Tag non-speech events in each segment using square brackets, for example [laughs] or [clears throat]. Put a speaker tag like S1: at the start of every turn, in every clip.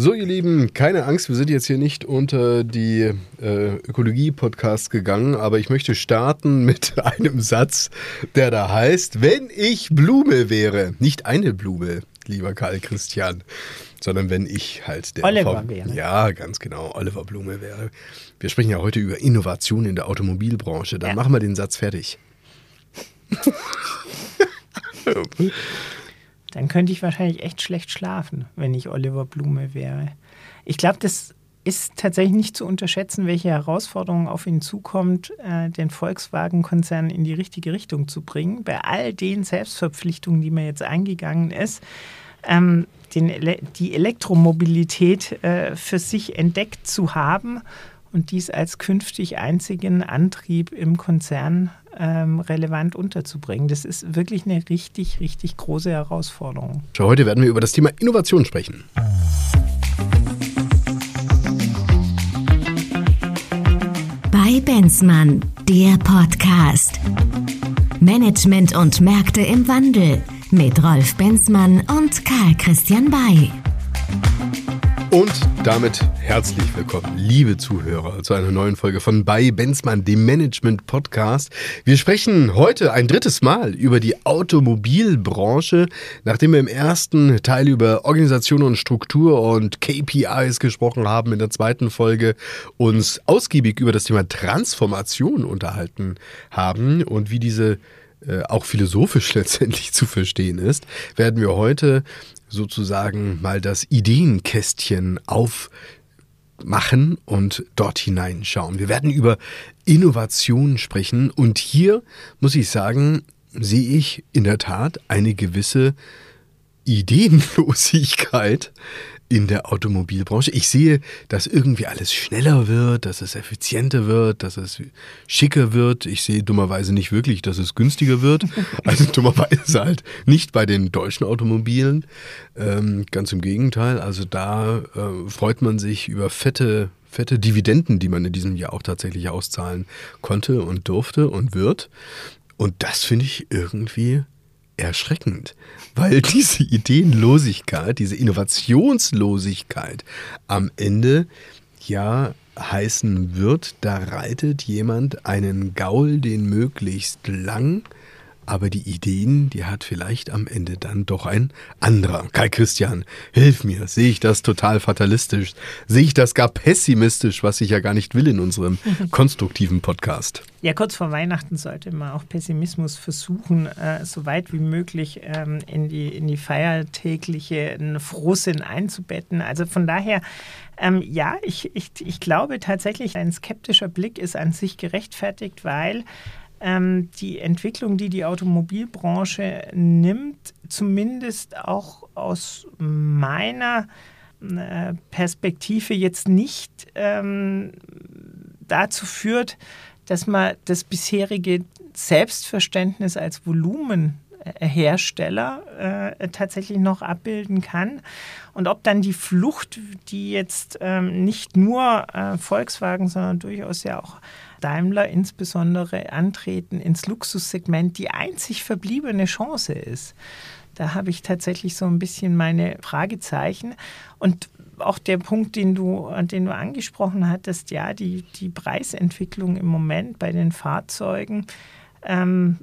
S1: So, ihr Lieben, keine Angst, wir sind jetzt hier nicht unter die äh, Ökologie-Podcasts gegangen, aber ich möchte starten [laughs] mit einem Satz, der da heißt, wenn ich Blume wäre, nicht eine Blume, lieber Karl Christian, sondern wenn ich halt der
S2: Oliver
S1: V-
S2: wäre.
S1: Ja, ganz genau, Oliver Blume wäre. Wir sprechen ja heute über Innovation in der Automobilbranche. Dann
S2: Ja.
S1: machen wir den Satz fertig. [laughs] [laughs]
S2: Dann könnte ich wahrscheinlich echt schlecht schlafen, wenn ich Oliver Blume wäre. Ich glaube, das ist tatsächlich nicht zu unterschätzen, welche Herausforderungen auf ihn zukommt, äh, den Volkswagen-Konzern in die richtige Richtung zu bringen. Bei all den Selbstverpflichtungen, die man jetzt eingegangen ist, ähm, den Ele die Elektromobilität äh, für sich entdeckt zu haben und dies als künftig einzigen Antrieb im Konzern ähm, relevant unterzubringen. Das ist wirklich eine richtig, richtig große Herausforderung.
S1: Heute werden wir über das Thema Innovation sprechen.
S3: Bei Benzmann, der Podcast. Management und Märkte im Wandel mit Rolf Benzmann und Karl Christian Bay.
S1: Und damit herzlich willkommen, liebe Zuhörer, zu einer neuen Folge von Bei Benzmann, dem Management Podcast. Wir sprechen heute ein drittes Mal über die Automobilbranche, nachdem wir im ersten Teil über Organisation und Struktur und KPIs gesprochen haben, in der zweiten Folge uns ausgiebig über das Thema Transformation unterhalten haben und wie diese äh, auch philosophisch [laughs] letztendlich zu verstehen ist, werden wir heute sozusagen mal das Ideenkästchen aufmachen und dort hineinschauen. Wir werden über Innovation sprechen und hier muss ich sagen, sehe ich in der Tat eine gewisse Ideenlosigkeit in der Automobilbranche. Ich sehe, dass irgendwie alles schneller wird, dass es effizienter wird, dass es schicker wird. Ich sehe dummerweise nicht wirklich, dass es günstiger wird. [laughs] Also dummerweise halt nicht bei den deutschen Automobilen. Ähm, ganz im Gegenteil. Also da äh, freut man sich über fette fette Dividenden, die man in diesem Jahr auch tatsächlich auszahlen konnte und durfte und wird. Und das finde ich irgendwie erschreckend, weil [laughs] diese Ideenlosigkeit, diese Innovationslosigkeit am Ende ja heißen wird, da reitet jemand einen Gaul den möglichst lang, aber die Ideen, die hat vielleicht am Ende dann doch ein anderer. Kai Christian, hilf mir, sehe ich das total fatalistisch, sehe ich das gar pessimistisch, was ich ja gar nicht will in unserem [laughs] konstruktiven Podcast.
S2: Ja, kurz vor Weihnachten sollte man auch Pessimismus versuchen, äh, so weit wie möglich ähm, in, die, in die feiertägliche Frohsinn einzubetten. Also von daher, ähm, ja, ich, ich, ich glaube tatsächlich, ein skeptischer Blick ist an sich gerechtfertigt, weil ähm, die Entwicklung, die die Automobilbranche nimmt, zumindest auch aus meiner äh, Perspektive jetzt nicht ähm, dazu führt, dass man das bisherige Selbstverständnis als Volumenhersteller äh, tatsächlich noch abbilden kann. Und ob dann die Flucht, die jetzt ähm, nicht nur äh, Volkswagen, sondern durchaus ja auch Daimler insbesondere antreten ins Luxussegment, die einzig verbliebene Chance ist. Da habe ich tatsächlich so ein bisschen meine Fragezeichen. Und auch der Punkt, den du, den du angesprochen hattest, ja, die, die Preisentwicklung im Moment bei den Fahrzeugen ähm,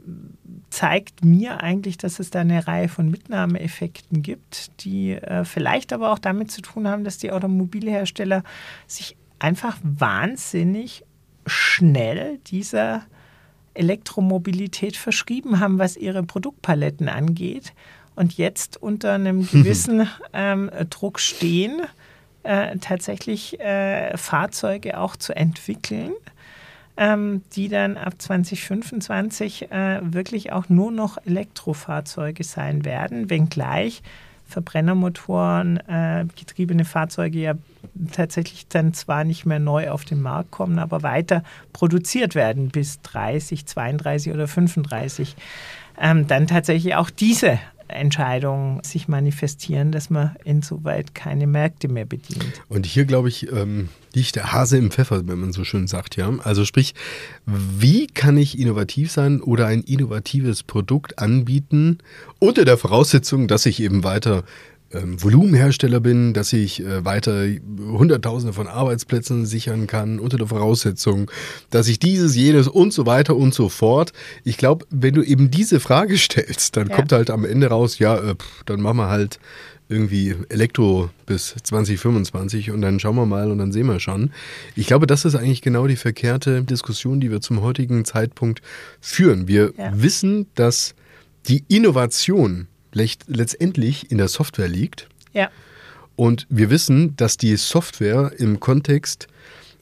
S2: zeigt mir eigentlich, dass es da eine Reihe von Mitnahmeeffekten gibt, die äh, vielleicht aber auch damit zu tun haben, dass die Automobilhersteller sich einfach wahnsinnig schnell dieser Elektromobilität verschrieben haben, was ihre Produktpaletten angeht und jetzt unter einem [laughs] gewissen ähm, Druck stehen, äh, tatsächlich äh, Fahrzeuge auch zu entwickeln, ähm, die dann ab 2025 äh, wirklich auch nur noch Elektrofahrzeuge sein werden, wenngleich Verbrennermotoren äh, getriebene Fahrzeuge ja tatsächlich dann zwar nicht mehr neu auf den Markt kommen, aber weiter produziert werden bis 30, 32 oder 35. Ähm, dann tatsächlich auch diese Entscheidungen sich manifestieren, dass man insoweit keine Märkte mehr bedient.
S1: Und hier, glaube ich, ähm, liegt der Hase im Pfeffer, wenn man so schön sagt, ja. Also sprich, wie kann ich innovativ sein oder ein innovatives Produkt anbieten, unter der Voraussetzung, dass ich eben weiter ähm, Volumenhersteller bin, dass ich äh, weiter Hunderttausende von Arbeitsplätzen sichern kann unter der Voraussetzung, dass ich dieses, jenes und so weiter und so fort. Ich glaube, wenn du eben diese Frage [laughs] stellst, dann ja. kommt halt am Ende raus, ja, äh, pff, dann machen wir halt irgendwie Elektro bis 2025 und dann schauen wir mal und dann sehen wir schon. Ich glaube, das ist eigentlich genau die verkehrte Diskussion, die wir zum heutigen Zeitpunkt führen. Wir ja. wissen, dass die Innovation letztendlich in der Software liegt.
S2: Ja.
S1: Und wir wissen, dass die Software im Kontext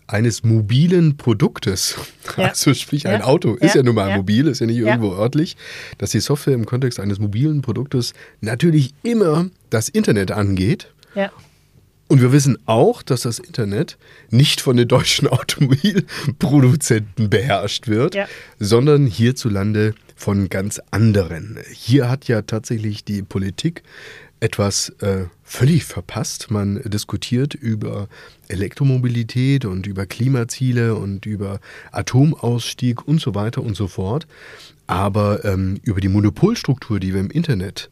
S1: eines mobilen Produktes, ja. [laughs] also sprich ein Auto, ist ja nun mal mobil, ist ja nicht irgendwo örtlich, dass die Software im Kontext eines mobilen Produktes natürlich immer das Internet angeht.
S2: Ja.
S1: Und wir wissen auch, dass das Internet nicht von den deutschen [laughs] Automobilproduzenten beherrscht wird, ja. sondern hierzulande von ganz anderen. Hier hat ja tatsächlich die Politik etwas äh, völlig verpasst. Man diskutiert über Elektromobilität und über Klimaziele und über Atomausstieg und so weiter und so fort. Aber ähm, über die Monopolstruktur, die wir im Internet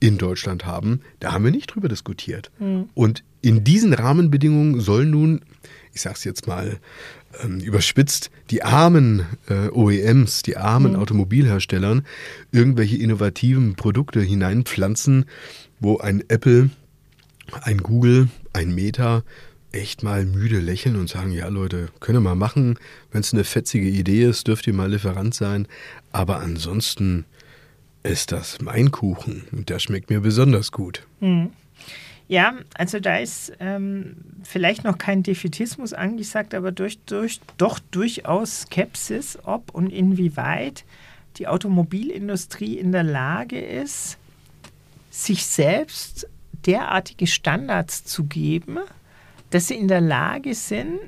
S1: in Deutschland haben, da haben wir nicht drüber diskutiert. Mhm. Und in diesen Rahmenbedingungen soll nun, ich sage es jetzt mal ähm, überspitzt, die armen äh, OEMs, die armen mhm. Automobilherstellern irgendwelche innovativen Produkte hineinpflanzen, wo ein Apple, ein Google, ein Meta echt mal müde lächeln und sagen, ja Leute, können wir mal machen, wenn es eine fetzige Idee ist, dürft ihr mal Lieferant sein, aber ansonsten ist das mein Kuchen und der schmeckt mir besonders gut.
S2: Mhm. Ja, also da ist ähm, vielleicht noch kein Defetismus angesagt, aber durch, durch, doch durchaus Skepsis, ob und inwieweit die Automobilindustrie in der Lage ist, sich selbst derartige Standards zu geben, dass sie in der Lage sind,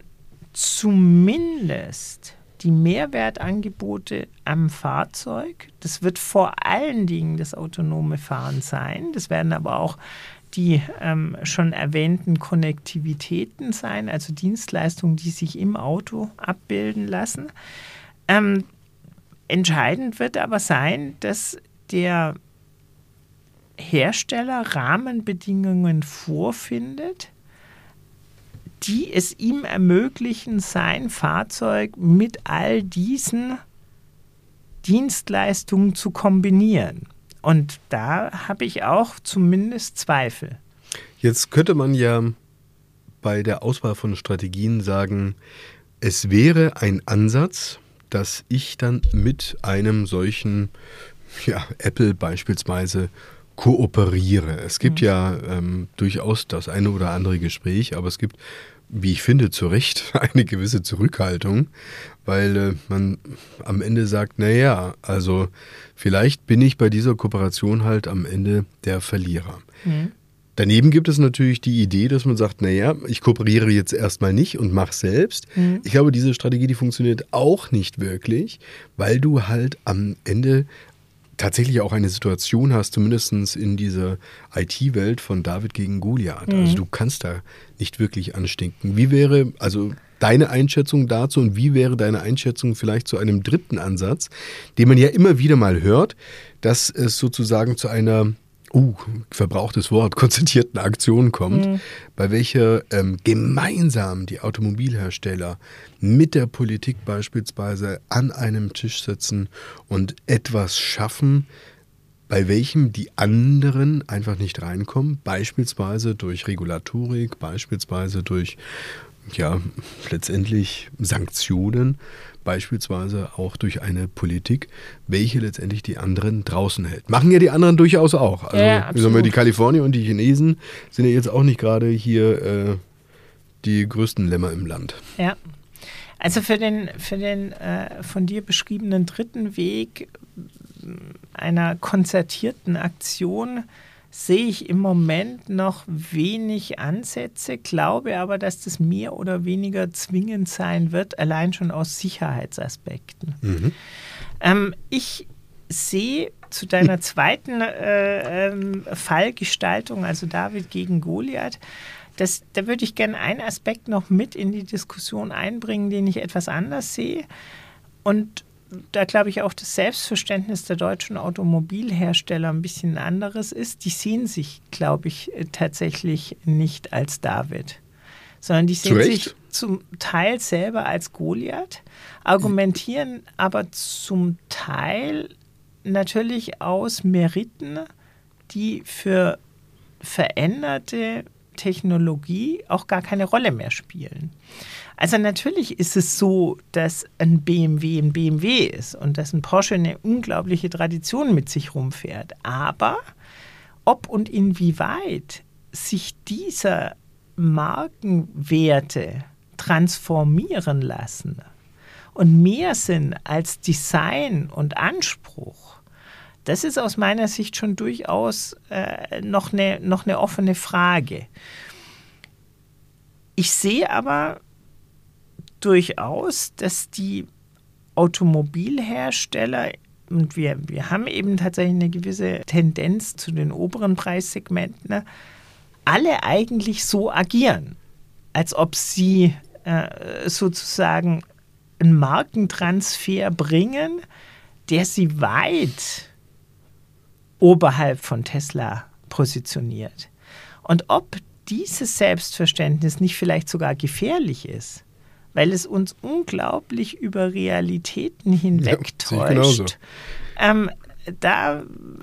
S2: zumindest die Mehrwertangebote am Fahrzeug, das wird vor allen Dingen das autonome Fahren sein, das werden aber auch die ähm, schon erwähnten Konnektivitäten sein, also Dienstleistungen, die sich im Auto abbilden lassen. Ähm, entscheidend wird aber sein, dass der Hersteller Rahmenbedingungen vorfindet, die es ihm ermöglichen, sein Fahrzeug mit all diesen Dienstleistungen zu kombinieren. Und da habe ich auch zumindest Zweifel.
S1: Jetzt könnte man ja bei der Auswahl von Strategien sagen, es wäre ein Ansatz, dass ich dann mit einem solchen, ja, Apple beispielsweise kooperiere. Es gibt mhm. ja ähm, durchaus das eine oder andere Gespräch, aber es gibt, wie ich finde, zu Recht [laughs] eine gewisse Zurückhaltung, weil äh, man am Ende sagt, naja, also vielleicht bin ich bei dieser Kooperation halt am Ende der Verlierer. Mhm. Daneben gibt es natürlich die Idee, dass man sagt, naja, ich kooperiere jetzt erstmal nicht und mache selbst. Mhm. Ich glaube, diese Strategie, die funktioniert auch nicht wirklich, weil du halt am Ende tatsächlich auch eine Situation hast, zumindest in dieser IT-Welt von David gegen Goliath. Mhm. Also du kannst da nicht wirklich anstinken. Wie wäre also deine Einschätzung dazu und wie wäre deine Einschätzung vielleicht zu einem dritten Ansatz, den man ja immer wieder mal hört, dass es sozusagen zu einer uh, verbrauchtes Wort, konzertierten Aktion kommt, mhm. bei welcher ähm, gemeinsam die Automobilhersteller mit der Politik beispielsweise an einem Tisch sitzen und etwas schaffen, bei welchem die anderen einfach nicht reinkommen, beispielsweise durch Regulatorik, beispielsweise durch ja, letztendlich Sanktionen, beispielsweise auch durch eine Politik, welche letztendlich die anderen draußen hält. Machen ja die anderen durchaus auch. Also, ja, wir, die Kalifornier und die Chinesen sind ja jetzt auch nicht gerade hier äh, die größten Lämmer im Land.
S2: Ja. Also für den, für den äh, von dir beschriebenen dritten Weg einer konzertierten Aktion sehe ich im Moment noch wenig Ansätze, glaube aber, dass das mehr oder weniger zwingend sein wird, allein schon aus Sicherheitsaspekten. Mhm. Ähm, ich sehe zu deiner zweiten äh, ähm, Fallgestaltung, also David gegen Goliath, das, da würde ich gerne einen Aspekt noch mit in die Diskussion einbringen, den ich etwas anders sehe. Und da glaube ich auch das Selbstverständnis der deutschen Automobilhersteller ein bisschen anderes ist. Die sehen sich, glaube ich, tatsächlich nicht als David, sondern die sehen sich zum Teil selber als Goliath, argumentieren aber zum Teil natürlich aus Meriten, die für veränderte Technologie auch gar keine Rolle mehr spielen. Also natürlich ist es so, dass ein BMW ein BMW ist und dass ein Porsche eine unglaubliche Tradition mit sich rumfährt. Aber ob und inwieweit sich diese Markenwerte transformieren lassen und mehr sind als Design und Anspruch, das ist aus meiner Sicht schon durchaus äh, noch, eine, noch eine offene Frage. Ich sehe aber durchaus, dass die Automobilhersteller, und wir, wir haben eben tatsächlich eine gewisse Tendenz zu den oberen Preissegmenten, ne, alle eigentlich so agieren, als ob sie äh, sozusagen einen Markentransfer bringen, der sie weit oberhalb von Tesla positioniert. Und ob dieses Selbstverständnis nicht vielleicht sogar gefährlich ist, weil es uns unglaublich über Realitäten hinwegtäuscht. Ja, ähm, da,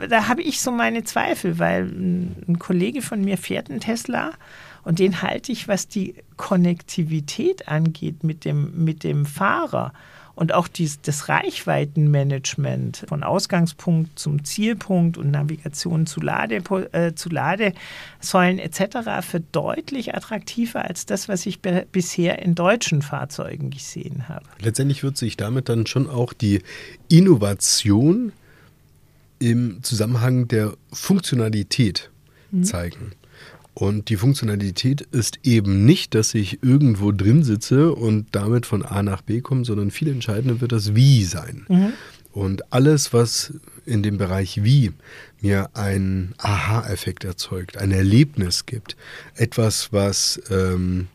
S2: da habe ich so meine Zweifel, weil ein Kollege von mir fährt einen Tesla und den halte ich, was die Konnektivität angeht mit dem, mit dem Fahrer und auch dies, das Reichweitenmanagement von Ausgangspunkt zum Zielpunkt und Navigation zu, Lade, äh, zu Ladesäulen etc. für deutlich attraktiver als das, was ich bisher in deutschen Fahrzeugen gesehen habe.
S1: Letztendlich wird sich damit dann schon auch die Innovation im Zusammenhang der Funktionalität mhm. Und die Funktionalität ist eben nicht, dass ich irgendwo drin sitze und damit von A nach B komme, sondern viel entscheidender wird das Wie sein. Mhm. Und alles, was in dem Bereich Wie mir einen Aha-Effekt erzeugt, ein Erlebnis gibt, etwas, was ähm,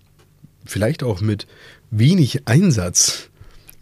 S1: vielleicht auch mit wenig Einsatz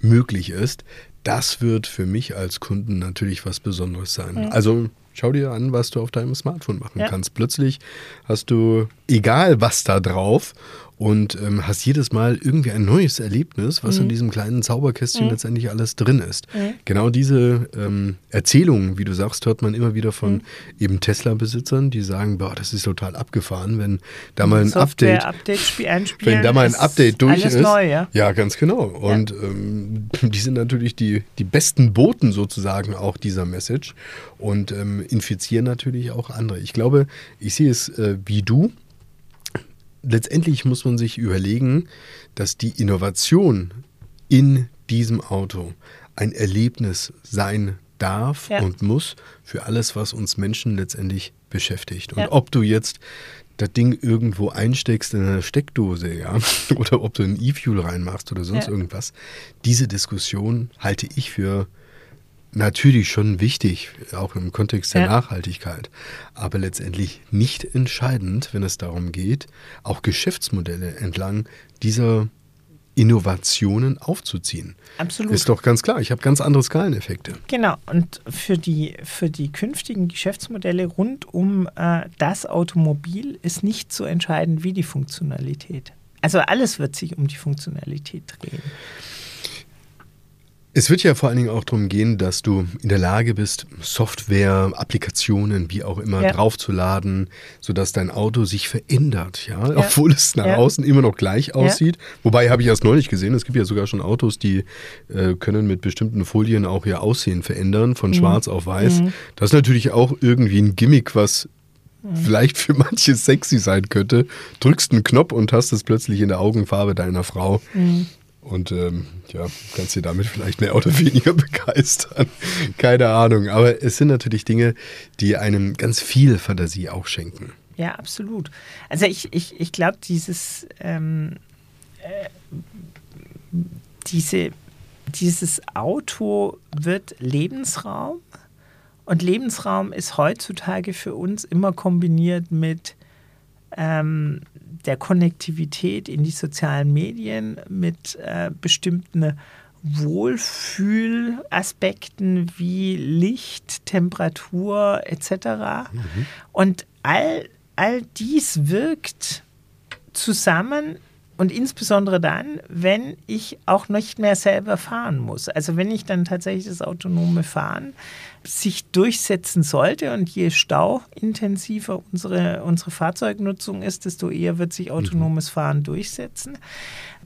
S1: möglich ist, das wird für mich als Kunden natürlich was Besonderes sein. Mhm. Also Schau dir an, was du auf deinem Smartphone machen ja. kannst. Plötzlich hast du, egal was da drauf, und ähm, hast jedes Mal irgendwie ein neues Erlebnis, was mhm. in diesem kleinen Zauberkästchen mhm. letztendlich alles drin ist. Mhm. Genau diese ähm, Erzählungen, wie du sagst, hört man immer wieder von mhm. eben Tesla-Besitzern, die sagen, boah, das ist total abgefahren, wenn da mal ein Update,
S2: Update [laughs]
S1: wenn da mal ein Update durch ist.
S2: Neu, ja?
S1: ja, ganz genau. Und ja. ähm, [laughs] die sind natürlich die, die besten Boten sozusagen auch dieser Message und ähm, infizieren natürlich auch andere. Ich glaube, ich sehe es äh, wie du letztendlich muss man sich überlegen, dass die Innovation in diesem Auto ein Erlebnis sein darf ja. und muss für alles, was uns Menschen letztendlich beschäftigt. Und ja. ob du jetzt das Ding irgendwo einsteckst in eine Steckdose, ja, [laughs] oder ob du ein E-Fuel reinmachst oder sonst ja. irgendwas, diese Diskussion halte ich für natürlich schon wichtig, auch im Kontext der ja. Nachhaltigkeit, aber letztendlich nicht entscheidend, wenn es darum geht, auch Geschäftsmodelle entlang dieser Innovationen aufzuziehen.
S2: Absolut.
S1: Ist doch ganz klar. Ich habe ganz andere Skaleneffekte.
S2: Genau. Und für die, für die künftigen Geschäftsmodelle rund um äh, das Automobil ist nicht so entscheidend wie die Funktionalität. Also alles wird sich um die Funktionalität drehen.
S1: Es wird ja vor allen Dingen auch darum gehen, dass du in der Lage bist, Software, Applikationen, wie auch immer, ja. draufzuladen, sodass dein Auto sich verändert, ja, ja. obwohl es nach ja. außen immer noch gleich aussieht. Wobei habe ich erst neulich gesehen, es gibt ja sogar schon Autos, die äh, können mit bestimmten Folien auch ihr Aussehen verändern, von mhm. schwarz auf weiß. Mhm. Das ist natürlich auch irgendwie ein Gimmick, was mhm. vielleicht für manche sexy sein könnte. Drückst einen Knopf und hast es plötzlich in der Augenfarbe deiner Frau. Mhm. Und ähm, ja, kannst dir damit vielleicht mehr oder [laughs] weniger begeistern. Keine Ahnung. Aber es sind natürlich Dinge, die einem ganz viel Fantasie auch schenken.
S2: Ja, absolut. Also ich, ich, ich glaube, dieses, ähm, äh, diese, dieses Auto wird Lebensraum. Und Lebensraum ist heutzutage für uns immer kombiniert mit ähm, der Konnektivität in die sozialen Medien mit äh, bestimmten Wohlfühlaspekten wie Licht, Temperatur etc. Mhm. Und all, all dies wirkt zusammen und insbesondere dann, wenn ich auch nicht mehr selber fahren muss. Also wenn ich dann tatsächlich das autonome Fahren sich durchsetzen sollte und je stauintensiver unsere, unsere Fahrzeugnutzung ist, desto eher wird sich autonomes Fahren durchsetzen.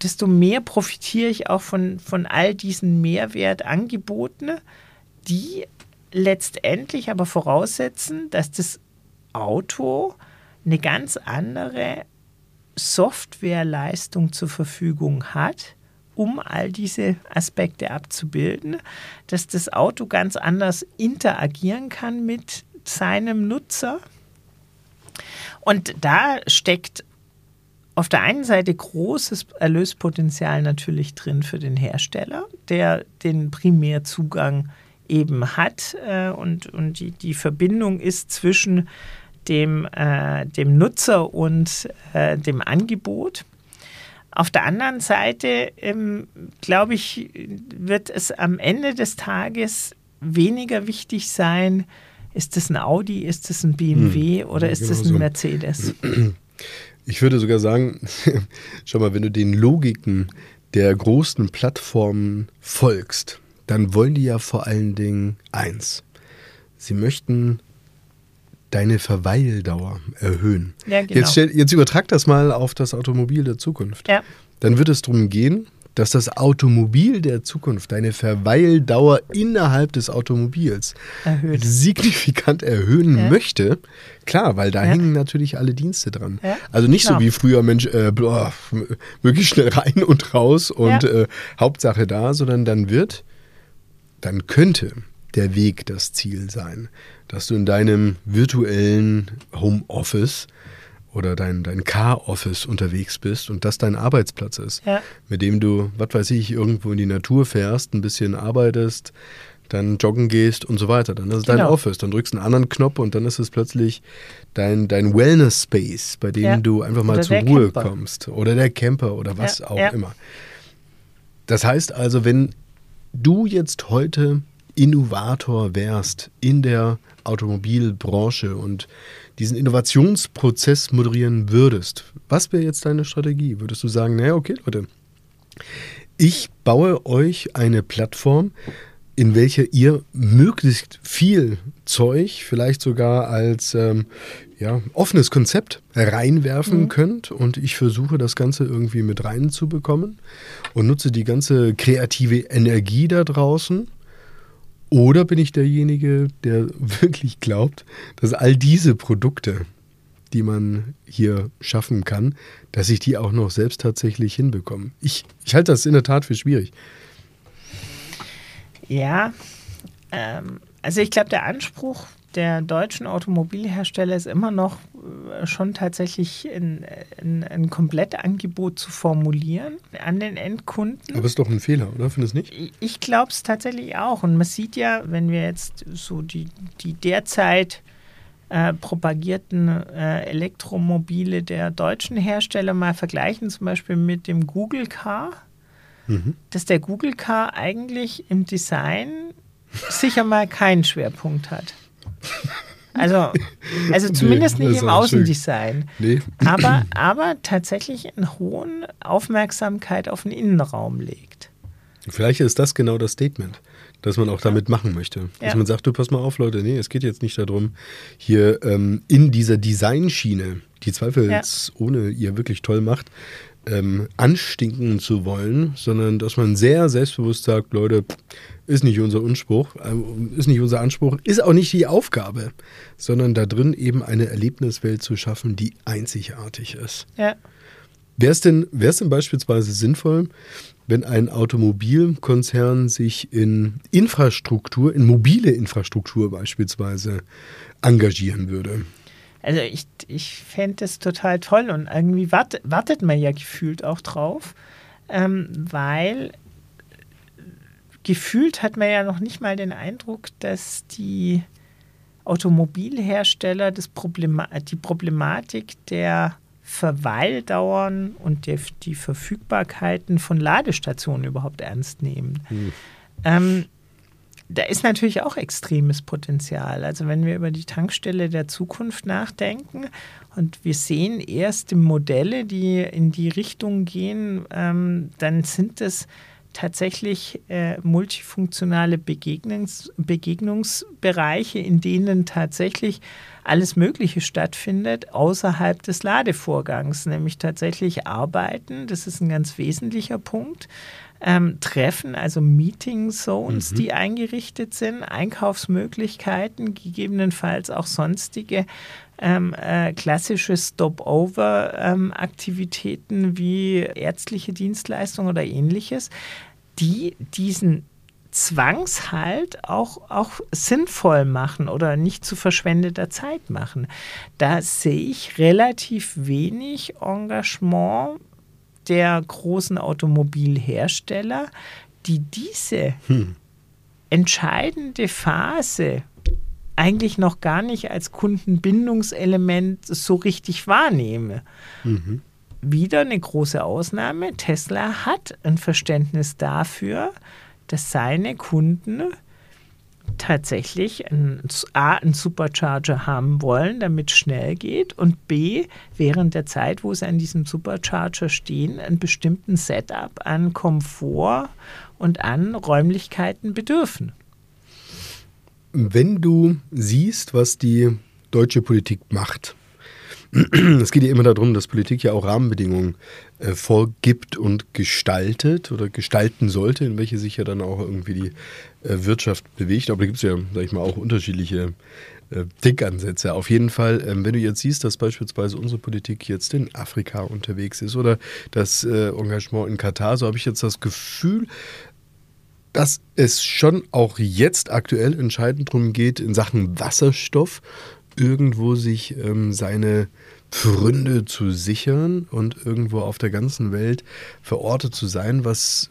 S2: Desto mehr profitiere ich auch von, von all diesen Mehrwertangeboten, die letztendlich aber voraussetzen, dass das Auto eine ganz andere Softwareleistung zur Verfügung hat, um all diese Aspekte abzubilden, dass das Auto ganz anders interagieren kann mit seinem Nutzer. Und da steckt auf der einen Seite großes Erlöspotenzial natürlich drin für den Hersteller, der den Primärzugang eben hat äh, und, und die, die Verbindung ist zwischen dem, äh, dem Nutzer und äh, dem Angebot. Auf der anderen Seite, ähm, glaube ich, wird es am Ende des Tages weniger wichtig sein, ist es ein Audi, ist es ein BMW hm, oder ist es genau ein so. Mercedes? [clears throat]
S1: Ich würde sogar sagen, [laughs] schau mal, wenn du den Logiken der großen Plattformen folgst, dann wollen die ja vor allen Dingen eins. Sie möchten deine Verweildauer erhöhen. Ja, genau. jetzt, stell, jetzt übertrag das mal auf das Automobil der Zukunft. Ja. Dann wird es darum gehen, dass das Automobil der Zukunft deine Verweildauer innerhalb des Automobils Erhöht. signifikant erhöhen ja. möchte. Klar, weil da ja. hängen natürlich alle Dienste dran. Ja. Also nicht Klar. so wie früher, Mensch, äh, boah, möglichst schnell rein und raus und äh, Hauptsache da, sondern dann wird, dann könnte der Weg das Ziel sein, dass du in deinem virtuellen Homeoffice oder dein, dein Car-Office unterwegs bist und das dein Arbeitsplatz ist, ja. mit dem du, was weiß ich, irgendwo in die Natur fährst, ein bisschen arbeitest, dann joggen gehst und so weiter. Dann ist es genau. dein Office. Dann drückst du einen anderen Knopf und dann ist es plötzlich dein, dein Wellness-Space, bei dem ja. du einfach mal oder zur Ruhe Camper. kommst. Oder der Camper oder was ja. auch immer. Das heißt also, wenn du jetzt heute Innovator wärst in der Automobilbranche und diesen Innovationsprozess moderieren würdest, was wäre jetzt deine Strategie? Würdest du sagen, naja, okay, Leute, ich baue euch eine Plattform, in welcher ihr möglichst viel Zeug, vielleicht sogar als ähm, ja, offenes Konzept reinwerfen mhm. könnt und ich versuche das Ganze irgendwie mit reinzubekommen und nutze die ganze kreative Energie da draußen oder bin ich derjenige, der [laughs] wirklich glaubt, dass all diese Produkte, die man hier schaffen kann, dass ich die auch noch selbst tatsächlich hinbekomme? Ich, ich halte das in der Tat für schwierig.
S2: Ja, ähm, also ich glaube, der Anspruch der deutschen Automobilhersteller ist immer noch äh, schon tatsächlich ein, ein, ein Komplettangebot zu formulieren an den Endkunden.
S1: Aber ist doch ein Fehler, oder? Findest du nicht?
S2: Ich glaube es tatsächlich auch. Und man sieht ja, wenn wir jetzt so die, die derzeit äh, propagierten äh, Elektromobile der deutschen Hersteller mal vergleichen, zum Beispiel mit dem Google Car, mhm. dass der Google Car eigentlich im Design sicher mal keinen Schwerpunkt hat. Also, also zumindest nee, nicht im Außendesign. Nee. Aber, aber tatsächlich eine hohe Aufmerksamkeit auf den Innenraum legt.
S1: Vielleicht ist das genau das Statement, das man auch damit machen möchte. Dass ja. man sagt, du pass mal auf, Leute, nee, es geht jetzt nicht darum, hier ähm, in dieser Designschiene, die zweifelsohne ja. ihr wirklich toll macht, ähm, anstinken zu wollen, sondern dass man sehr selbstbewusst sagt, Leute, ist nicht unser Anspruch, äh, ist nicht unser Anspruch, ist auch nicht die Aufgabe, sondern da drin eben eine Erlebniswelt zu schaffen, die einzigartig ist. Ja. Wäre es denn, wär's denn beispielsweise sinnvoll, wenn ein Automobilkonzern sich in Infrastruktur, in mobile Infrastruktur beispielsweise engagieren würde?
S2: Also ich, ich fände es total toll und irgendwie wart, wartet man ja gefühlt auch drauf, ähm, weil gefühlt hat man ja noch nicht mal den Eindruck, dass die Automobilhersteller das Problema die Problematik der Verweildauern und die, die Verfügbarkeiten von Ladestationen überhaupt ernst nehmen. Hm. Ähm, da ist natürlich auch extremes Potenzial. Also wenn wir über die Tankstelle der Zukunft nachdenken und wir sehen erste Modelle, die in die Richtung gehen, ähm, dann sind es tatsächlich äh, multifunktionale Begegnungs Begegnungsbereiche, in denen tatsächlich alles Mögliche stattfindet außerhalb des Ladevorgangs, nämlich tatsächlich Arbeiten. Das ist ein ganz wesentlicher Punkt ähm, Treffen, also Meeting Zones, mhm. die eingerichtet sind, Einkaufsmöglichkeiten, gegebenenfalls auch sonstige ähm, äh, klassische Stopover-Aktivitäten ähm, wie ärztliche Dienstleistungen oder ähnliches, die diesen Zwangshalt auch, auch sinnvoll machen oder nicht zu verschwendeter Zeit machen. Da sehe ich relativ wenig Engagement der großen Automobilhersteller, die diese hm. entscheidende Phase eigentlich noch gar nicht als Kundenbindungselement so richtig wahrnehme. Mhm. Wieder eine große Ausnahme. Tesla hat ein Verständnis dafür, dass seine Kunden tatsächlich ein, A, einen Supercharger haben wollen, damit es schnell geht und B, während der Zeit, wo sie an diesem Supercharger stehen, einen bestimmten Setup an Komfort und an Räumlichkeiten bedürfen.
S1: Wenn du siehst, was die deutsche Politik macht, [clears throat] es geht ja immer darum, dass Politik ja auch Rahmenbedingungen äh, vorgibt und gestaltet oder gestalten sollte, in welche sich ja dann auch irgendwie die äh, Wirtschaft bewegt. Aber da gibt es ja, sag ich mal, auch unterschiedliche äh, Denkansätze. Auf jeden Fall, ähm, wenn du jetzt siehst, dass beispielsweise unsere Politik jetzt in Afrika unterwegs ist oder das äh, Engagement in Katar, so habe ich jetzt das Gefühl, dass es schon auch jetzt aktuell entscheidend darum geht, in Sachen Wasserstoff irgendwo sich ähm, seine Pfründe zu sichern und irgendwo auf der ganzen Welt verortet zu sein, was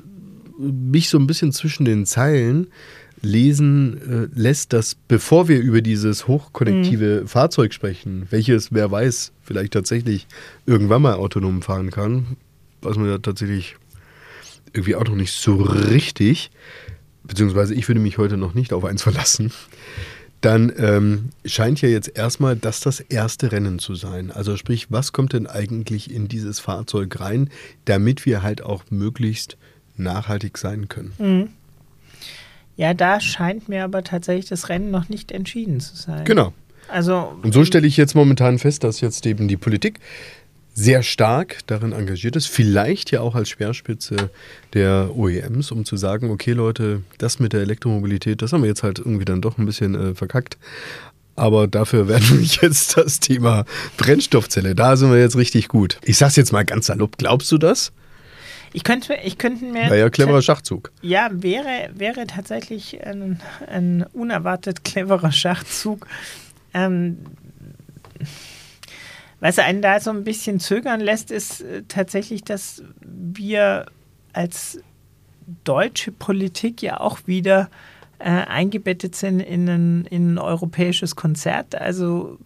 S1: mich so ein bisschen zwischen den Zeilen lesen äh, lässt, dass bevor wir über dieses hochkonnektive mhm. Fahrzeug sprechen, welches, wer weiß, vielleicht tatsächlich irgendwann mal autonom fahren kann, was man ja tatsächlich irgendwie auch noch nicht so richtig, beziehungsweise ich würde mich heute noch nicht auf eins verlassen, dann ähm, scheint ja jetzt erstmal das das erste Rennen zu sein. Also sprich, was kommt denn eigentlich in dieses Fahrzeug rein, damit wir halt auch möglichst nachhaltig sein können?
S2: Mhm. Ja, da scheint mir aber tatsächlich das Rennen noch nicht entschieden zu sein.
S1: Genau.
S2: Also,
S1: Und so stelle ich jetzt momentan fest, dass jetzt eben die Politik sehr stark darin engagiert ist, vielleicht ja auch als Speerspitze der OEMs, um zu sagen, okay Leute, das mit der Elektromobilität, das haben wir jetzt halt irgendwie dann doch ein bisschen äh, verkackt. Aber dafür werden [laughs] wir jetzt das Thema Brennstoffzelle, da sind wir jetzt richtig gut. Ich sag's jetzt mal ganz salopp, glaubst du das?
S2: Ich könnte, ich könnte mir.
S1: Naja, cleverer Schachzug.
S2: Ja, wäre, wäre tatsächlich ein, ein unerwartet cleverer Schachzug. Ähm, was einen da so ein bisschen zögern lässt, ist äh, tatsächlich, dass wir als deutsche Politik ja auch wieder äh, eingebettet sind in ein, in ein europäisches Konzert. Also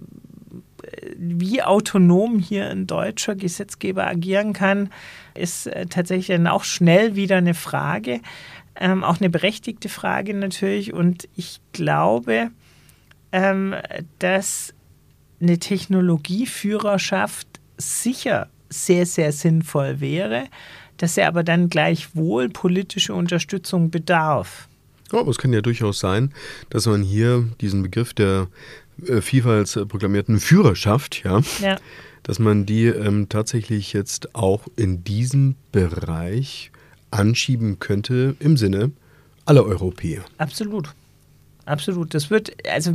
S2: äh, wie autonom hier ein deutscher Gesetzgeber agieren kann, ist äh, tatsächlich dann auch schnell wieder eine Frage. Ähm, auch eine berechtigte Frage natürlich. Und ich glaube, ähm, dass eine Technologieführerschaft sicher sehr, sehr sinnvoll wäre, dass er aber dann gleichwohl politische Unterstützung bedarf.
S1: Ja, aber es kann ja durchaus sein, dass man hier diesen Begriff der äh, vielfalt proklamierten Führerschaft, ja, ja. dass man die ähm, tatsächlich jetzt auch in diesem Bereich anschieben könnte im Sinne aller Europäer.
S2: Absolut. Absolut. Das wird, also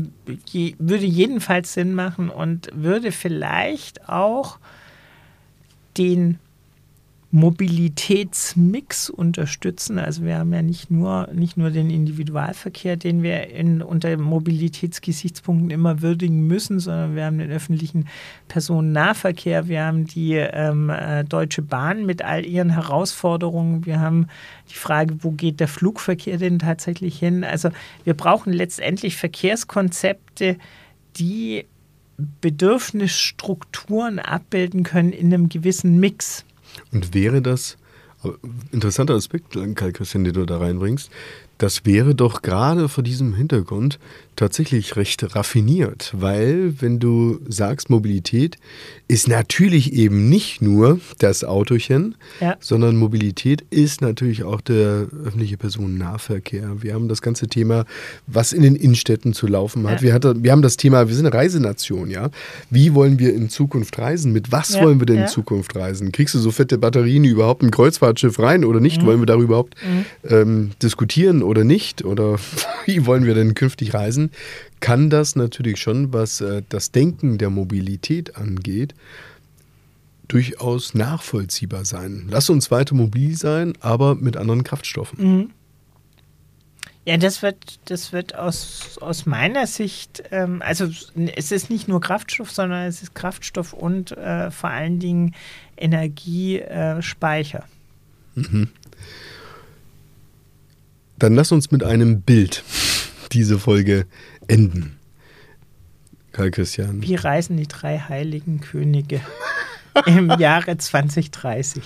S2: je, würde jedenfalls Sinn machen und würde vielleicht auch den Mobilitätsmix unterstützen. Also wir haben ja nicht nur, nicht nur den Individualverkehr, den wir in, unter Mobilitätsgesichtspunkten immer würdigen müssen, sondern wir haben den öffentlichen Personennahverkehr, wir haben die ähm, äh, Deutsche Bahn mit all ihren Herausforderungen, wir haben die Frage, wo geht der Flugverkehr denn tatsächlich hin? Also wir brauchen letztendlich Verkehrskonzepte, die Bedürfnisstrukturen abbilden können in einem gewissen Mix.
S1: Und wäre das, interessanter Aspekt, Karl Christian, den du da reinbringst, das wäre doch gerade vor diesem Hintergrund tatsächlich recht raffiniert, weil wenn du sagst, Mobilität ist natürlich eben nicht nur das Autochen, ja. sondern Mobilität ist natürlich auch der öffentliche Personennahverkehr. Wir haben das ganze Thema, was in den Innenstädten zu laufen hat. Ja. Wir, hatte, wir haben das Thema, wir sind eine Reisenation, ja. Wie wollen wir in Zukunft reisen? Mit was ja. wollen wir denn in Zukunft reisen? Kriegst du so fette Batterien überhaupt ein Kreuzfahrtschiff rein oder nicht? Mhm. Wollen wir darüber überhaupt mhm. ähm, diskutieren oder nicht? Oder [laughs] wie wollen wir denn künftig reisen? Kann das natürlich schon, was äh, das Denken der Mobilität angeht, durchaus nachvollziehbar sein. Lass uns weiter mobil sein, aber mit anderen Kraftstoffen. Mhm.
S2: Ja, das wird, das wird aus, aus meiner Sicht, ähm, also es ist nicht nur Kraftstoff, sondern es ist Kraftstoff und äh, vor allen Dingen Energiespeicher. Äh, mhm.
S1: Dann lass uns mit einem Bild diese Folge enden. Karl Christian.
S2: Wie reisen die drei heiligen Könige [laughs] im Jahre 2030?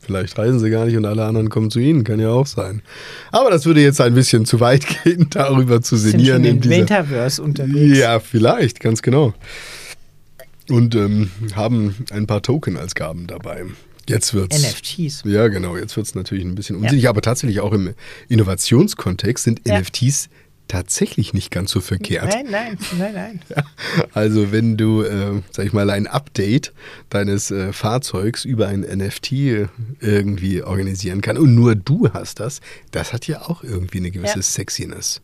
S1: Vielleicht reisen sie gar nicht und alle anderen kommen zu ihnen, kann ja auch sein. Aber das würde jetzt ein bisschen zu weit [laughs] gehen, darüber zu sinnieren.
S2: Sind schon in, in Metaverse unterwegs.
S1: Ja, vielleicht, ganz genau. Und ähm, haben ein paar Token als Gaben dabei. Jetzt wird's.
S2: NFTs.
S1: Ja, genau. Jetzt wird es natürlich ein bisschen unsicher, ja. aber tatsächlich auch im Innovationskontext sind ja. NFTs tatsächlich nicht ganz so verkehrt.
S2: Nein, nein, nein, nein.
S1: Ja, [laughs] also wenn du, äh, sag ich mal, ein Update deines äh, Fahrzeugs über ein NFT irgendwie organisieren kannst und nur du hast das, das hat ja auch irgendwie eine gewisse ja. Sexiness.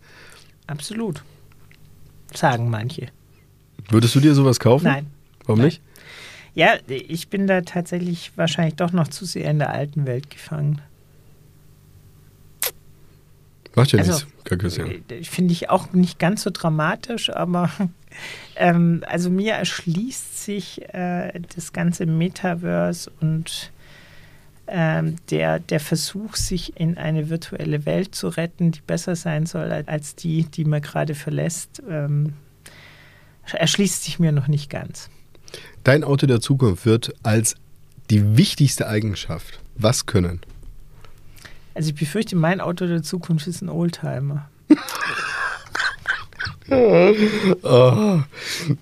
S2: Absolut. Sagen manche.
S1: Würdest du dir sowas kaufen?
S2: Nein.
S1: Warum
S2: nein.
S1: nicht?
S2: Ja, ich bin da tatsächlich wahrscheinlich doch noch zu sehr in der alten Welt gefangen.
S1: Macht ja also, nichts,
S2: äh, Finde ich auch nicht ganz so dramatisch, aber [laughs] ähm, also mir erschließt sich äh, das ganze Metaverse und ähm, der, der Versuch, sich in eine virtuelle Welt zu retten, die besser sein soll als die, die man gerade verlässt, ähm, erschließt sich mir noch nicht ganz.
S1: Dein Auto der Zukunft wird als die wichtigste Eigenschaft was können?
S2: Also ich befürchte, mein Auto der Zukunft ist ein Oldtimer. [laughs]
S1: oh,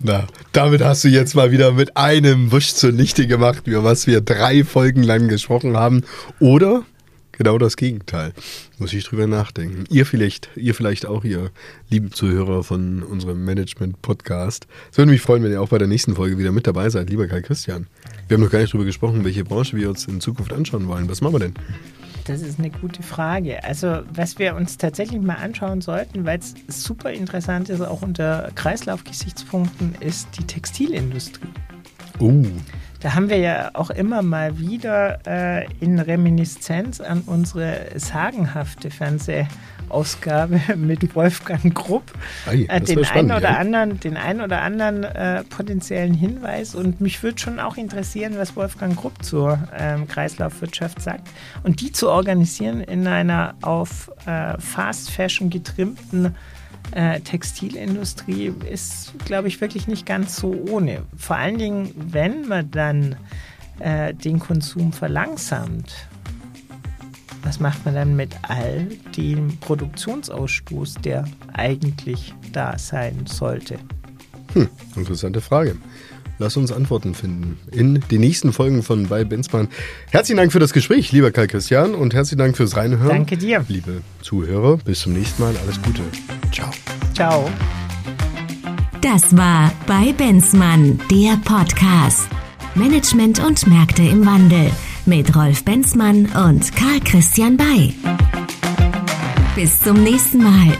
S1: na, damit hast du jetzt mal wieder mit einem Wusch zunichte gemacht, über was wir drei Folgen lang gesprochen haben. Oder genau das Gegenteil. Muss ich drüber nachdenken. Ihr vielleicht, ihr vielleicht auch, ihr lieben Zuhörer von unserem Management-Podcast. Es würde mich freuen, wenn ihr auch bei der nächsten Folge wieder mit dabei seid, lieber Kai Christian. Wir haben noch gar nicht drüber gesprochen, welche Branche wir uns in Zukunft anschauen wollen. Was machen wir denn?
S2: Das ist eine gute Frage. Also, was wir uns tatsächlich mal anschauen sollten, weil es super interessant ist, auch unter Kreislaufgesichtspunkten, ist die Textilindustrie.
S1: Uh.
S2: Da haben wir ja auch immer mal wieder äh, in Reminiszenz an unsere sagenhafte Fernsehausgabe [laughs] mit Wolfgang Grupp
S1: Ei,
S2: äh, den, einen oder ja. anderen, den einen oder anderen äh, potenziellen Hinweis. Und mich würde schon auch interessieren, was Wolfgang Grupp zur ähm, Kreislaufwirtschaft sagt. Und die zu organisieren in einer auf äh, Fast Fashion getrimmten äh, Textilindustrie ist, glaube ich, wirklich nicht ganz so ohne. Vor allen Dingen, wenn man dann äh, den Konsum verlangsamt. Was macht man dann mit all dem Produktionsausstoß, der eigentlich da sein sollte?
S1: Hm, interessante Frage. Lass uns Antworten finden in den nächsten Folgen von bei Benzmann. Herzlichen Dank für das Gespräch, lieber Karl Christian, und herzlichen Dank fürs Reinhören.
S2: Danke dir.
S1: Liebe Zuhörer, bis zum nächsten Mal. Alles Gute. Ciao.
S2: Ciao.
S3: Das war bei Benzmann, der Podcast. Management und Märkte im Wandel mit Rolf Benzmann und Karl Christian Bay. Bis zum nächsten Mal.